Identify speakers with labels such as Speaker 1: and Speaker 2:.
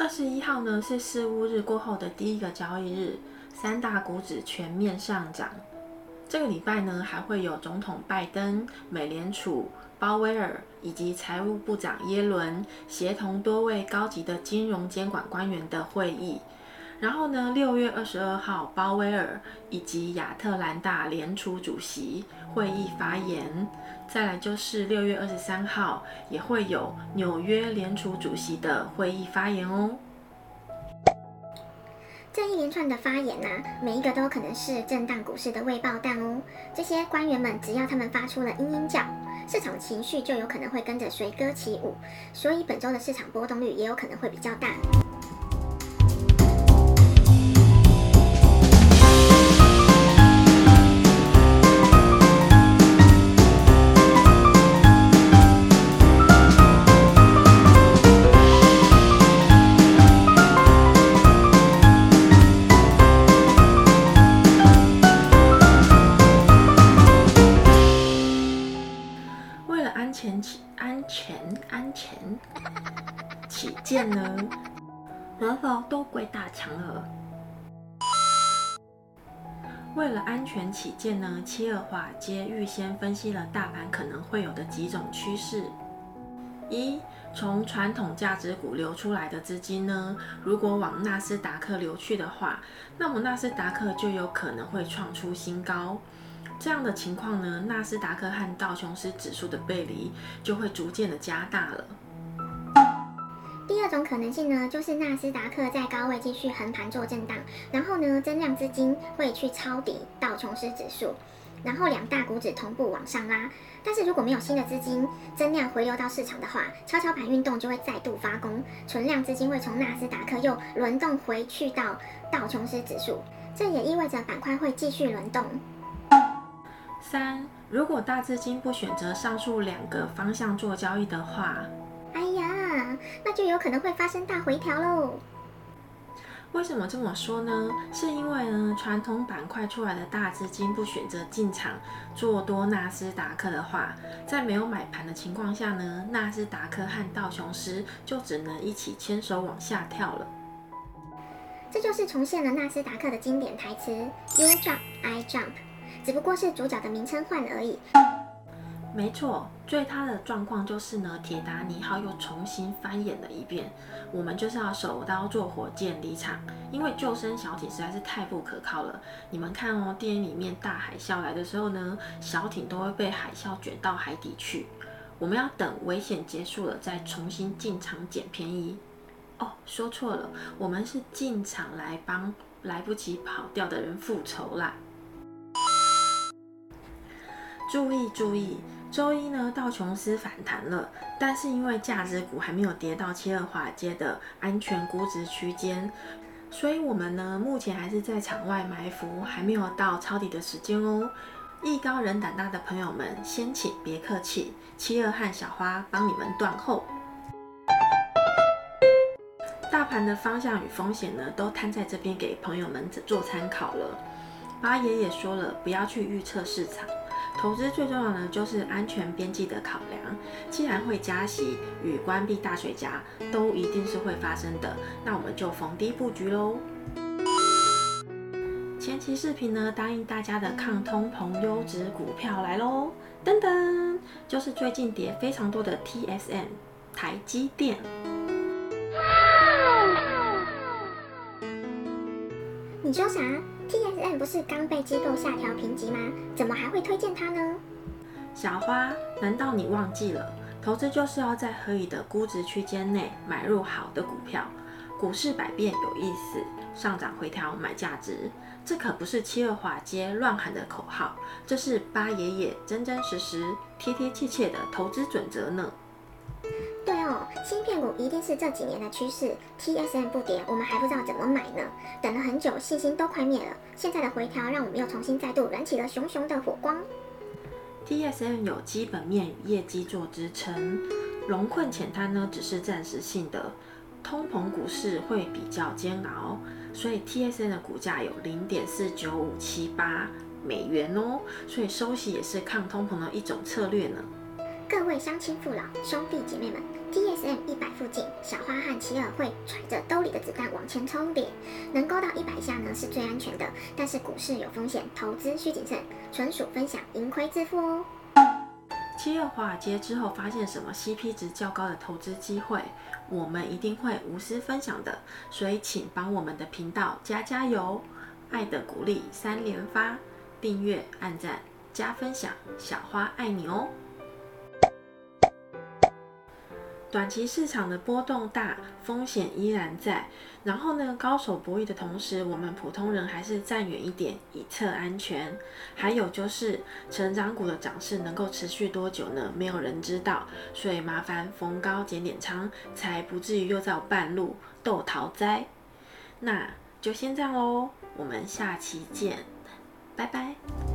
Speaker 1: 二十一号呢是事务日过后的第一个交易日，三大股指全面上涨。这个礼拜呢还会有总统拜登、美联储鲍威尔以及财务部长耶伦协同多位高级的金融监管官员的会议。然后呢，六月二十二号，鲍威尔以及亚特兰大联储主席会议发言。再来就是六月二十三号，也会有纽约联储主席的会议发言哦。
Speaker 2: 这一连串的发言呢、啊，每一个都可能是震荡股市的未爆弹哦。这些官员们，只要他们发出了嘤嘤叫，市场情绪就有可能会跟着随歌起舞，所以本周的市场波动率也有可能会比较大。
Speaker 1: 安全起安全安全起见呢，然后都归大强了。为了安全起见呢，七二华尔街预先分析了大盘可能会有的几种趋势：一，从传统价值股流出来的资金呢，如果往纳斯达克流去的话，那么纳斯达克就有可能会创出新高。这样的情况呢，纳斯达克和道琼斯指数的背离就会逐渐的加大了。
Speaker 2: 第二种可能性呢，就是纳斯达克在高位继续横盘做震荡，然后呢，增量资金会去抄底道琼斯指数，然后两大股指同步往上拉。但是如果没有新的资金增量回流到市场的话，跷跷板运动就会再度发功，存量资金会从纳斯达克又轮动回去到道琼斯指数，这也意味着板块会继续轮动。
Speaker 1: 三，如果大资金不选择上述两个方向做交易的话，
Speaker 2: 哎呀，那就有可能会发生大回调喽。
Speaker 1: 为什么这么说呢？是因为呢，传统板块出来的大资金不选择进场做多纳斯达克的话，在没有买盘的情况下呢，纳斯达克和道琼斯就只能一起牵手往下跳了。
Speaker 2: 这就是重现了纳斯达克的经典台词：“You jump, I jump”，只不过是主角的名称换了而已。
Speaker 1: 没错，最他的状况就是呢，铁达尼号又重新翻演了一遍。我们就是要手刀坐火箭离场，因为救生小艇实在是太不可靠了。你们看哦，电影里面大海啸来的时候呢，小艇都会被海啸卷到海底去。我们要等危险结束了再重新进场捡便宜。哦，说错了，我们是进场来帮来不及跑掉的人复仇啦。注意注意。周一呢，道琼斯反弹了，但是因为价值股还没有跌到七二华街的安全估值区间，所以我们呢目前还是在场外埋伏，还没有到抄底的时间哦。艺高人胆大的朋友们，先请别客气，七二和小花帮你们断后。大盘的方向与风险呢，都摊在这边给朋友们做参考了。八爷也说了，不要去预测市场。投资最重要的就是安全边际的考量。既然会加息与关闭大水闸都一定是会发生的，那我们就逢低布局喽。前期视频呢，答应大家的抗通膨优质股票来喽，噔噔，就是最近跌非常多的 TSM 台积电。
Speaker 2: 你说啥？TSM 不是刚被机构下调评级吗？怎么还会推荐它呢？
Speaker 1: 小花，难道你忘记了？投资就是要在合理的估值区间内买入好的股票。股市百变有意思，上涨回调买价值，这可不是七二华街乱喊的口号，这是八爷爷真真实实、贴贴切切的投资准则呢。芯片股一定是这几年的趋势，TSM 不跌，我们还不知道怎么买呢。等了很久，信心都快灭了。现在的回调，让我们又重新再度燃起了熊熊的火光。TSM 有基本面与业绩做支撑，龙困浅滩呢只是暂时性的。通膨股市会比较煎熬，所以 TSM 的股价有零点四九五七八美元哦，所以收息也是抗通膨的一种策略呢。各位乡亲父老、兄弟姐妹们。
Speaker 2: TSM 一百附近，小花和齐尔会揣着兜里的子弹往前冲点，能勾到一百下呢是最安全的。但是股市有风险，投资需谨慎，纯属分享，盈亏自负哦。
Speaker 1: 七月华尔街之后发现什么 CP 值较高的投资机会，我们一定会无私分享的。所以请帮我们的频道加加油，爱的鼓励三连发，订阅、按赞、加分享，小花爱你哦。短期市场的波动大，风险依然在。然后呢，高手博弈的同时，我们普通人还是站远一点，以策安全。还有就是，成长股的涨势能够持续多久呢？没有人知道。所以麻烦逢高减点仓，才不至于又在半路斗逃灾。那就先这样喽，我们下期见，拜拜。